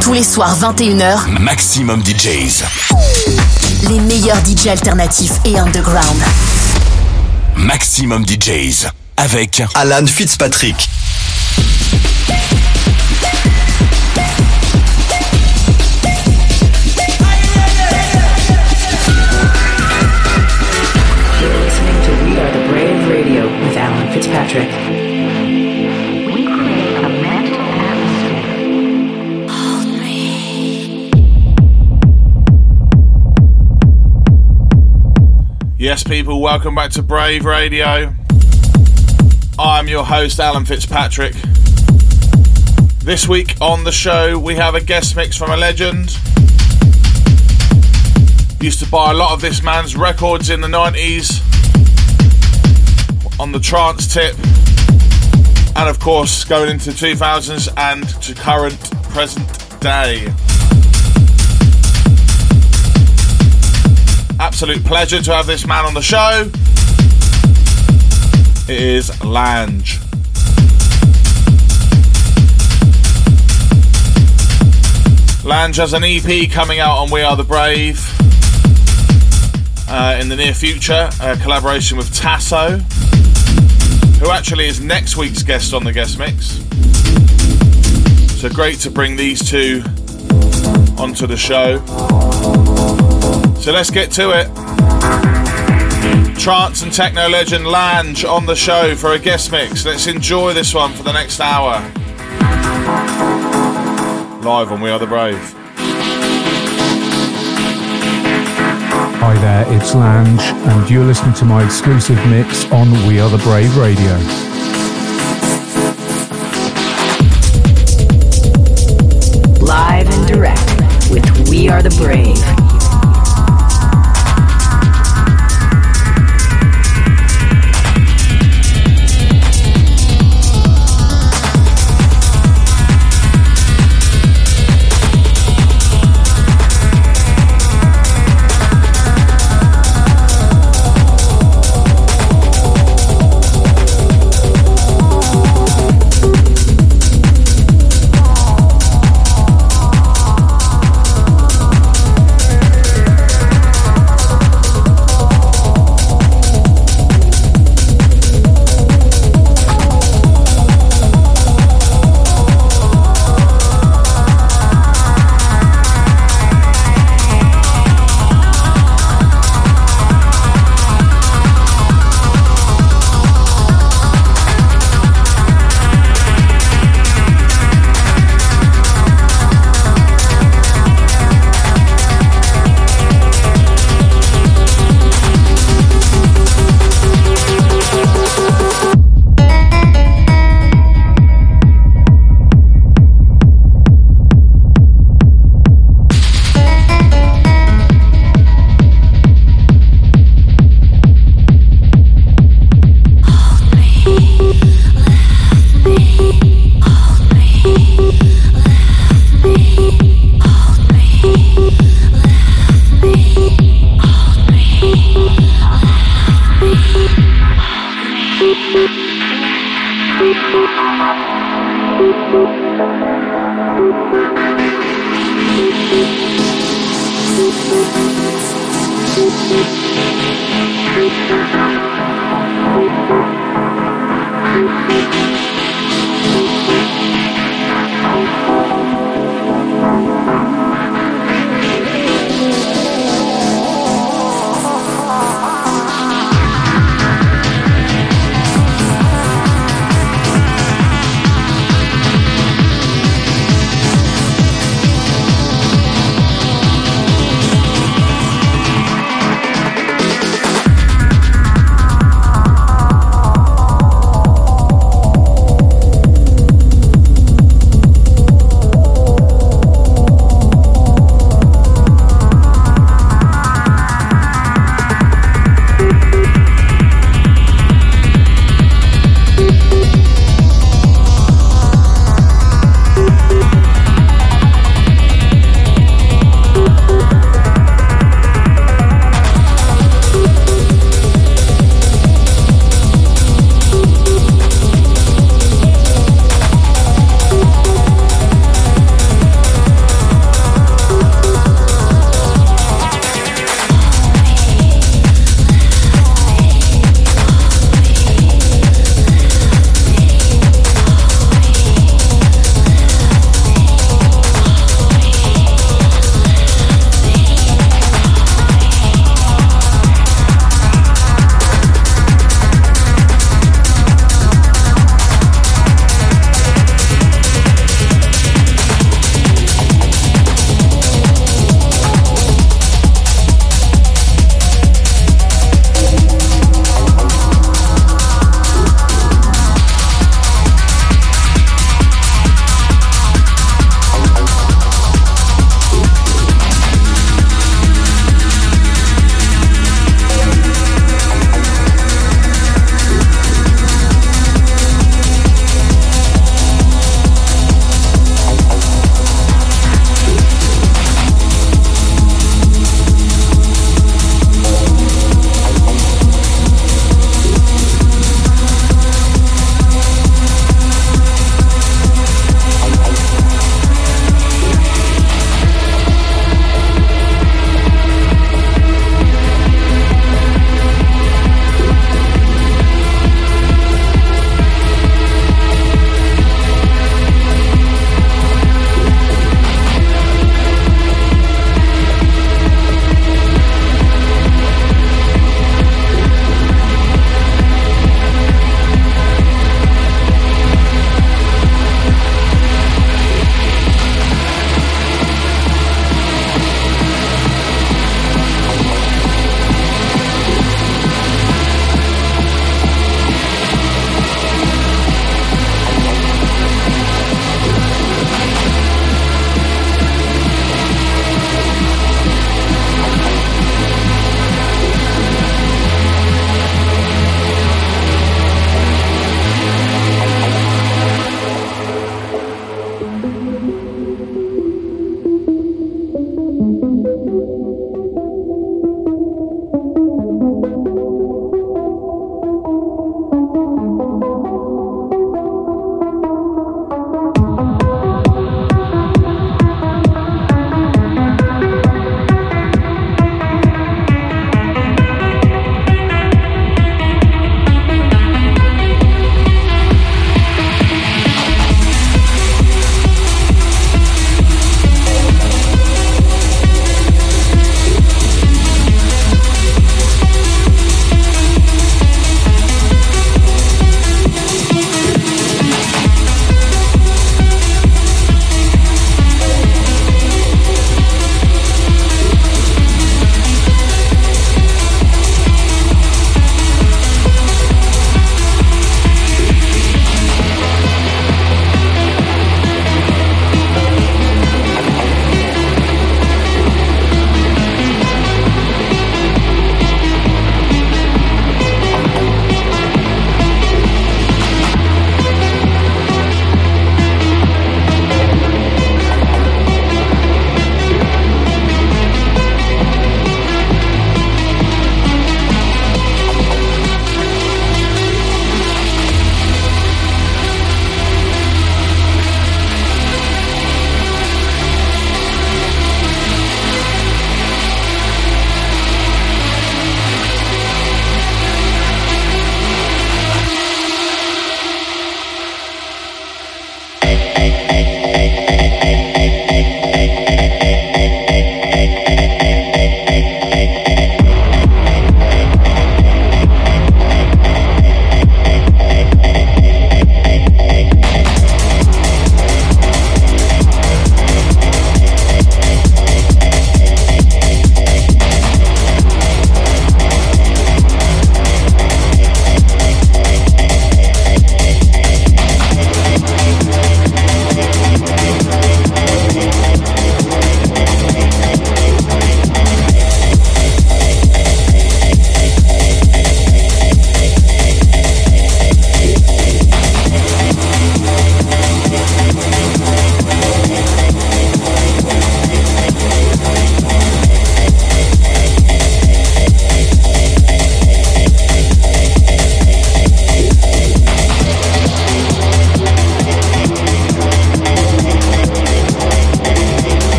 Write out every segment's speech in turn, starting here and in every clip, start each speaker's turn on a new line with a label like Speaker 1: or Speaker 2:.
Speaker 1: Tous les soirs 21h,
Speaker 2: Maximum DJs.
Speaker 1: Les meilleurs DJs alternatifs et underground.
Speaker 2: Maximum DJs avec
Speaker 3: Alan Fitzpatrick.
Speaker 4: You're
Speaker 5: people, welcome back to Brave Radio. I'm your host, Alan Fitzpatrick. This week on the show, we have a guest mix from a legend. Used to buy a lot of this man's records in the 90s on the trance tip, and of course, going into 2000s and to current present day. Absolute pleasure to have this man on the show. It is Lange. Lange has an EP coming out on We Are the Brave uh, in the near future, a collaboration with Tasso, who actually is next week's guest on the guest mix. So great to bring these two onto the show. So let's get to it. Trance and techno legend Lange on the show for a guest mix. Let's enjoy this one for the next hour. Live on We Are the Brave.
Speaker 6: Hi there, it's Lange, and you're listening to my exclusive mix on We Are the Brave Radio.
Speaker 4: Live and direct with We Are the Brave.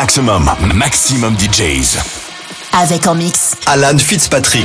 Speaker 2: Maximum, maximum DJs.
Speaker 1: Avec en mix.
Speaker 3: Alan Fitzpatrick.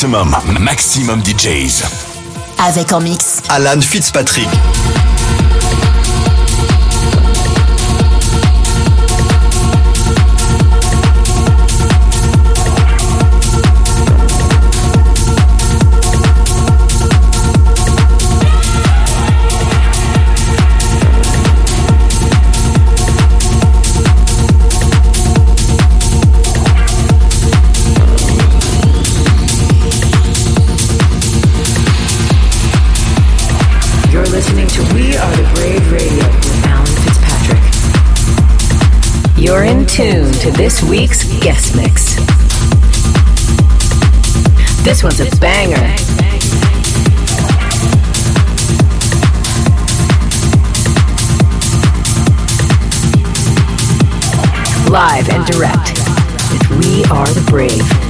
Speaker 2: Maximum, maximum DJs.
Speaker 1: Avec en mix.
Speaker 3: Alan Fitzpatrick.
Speaker 4: Tune to this week's guest mix. This one's a banger. Live and direct with We Are the Brave.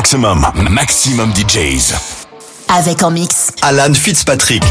Speaker 2: Maximum, maximum DJs.
Speaker 1: Avec en mix
Speaker 3: Alan Fitzpatrick.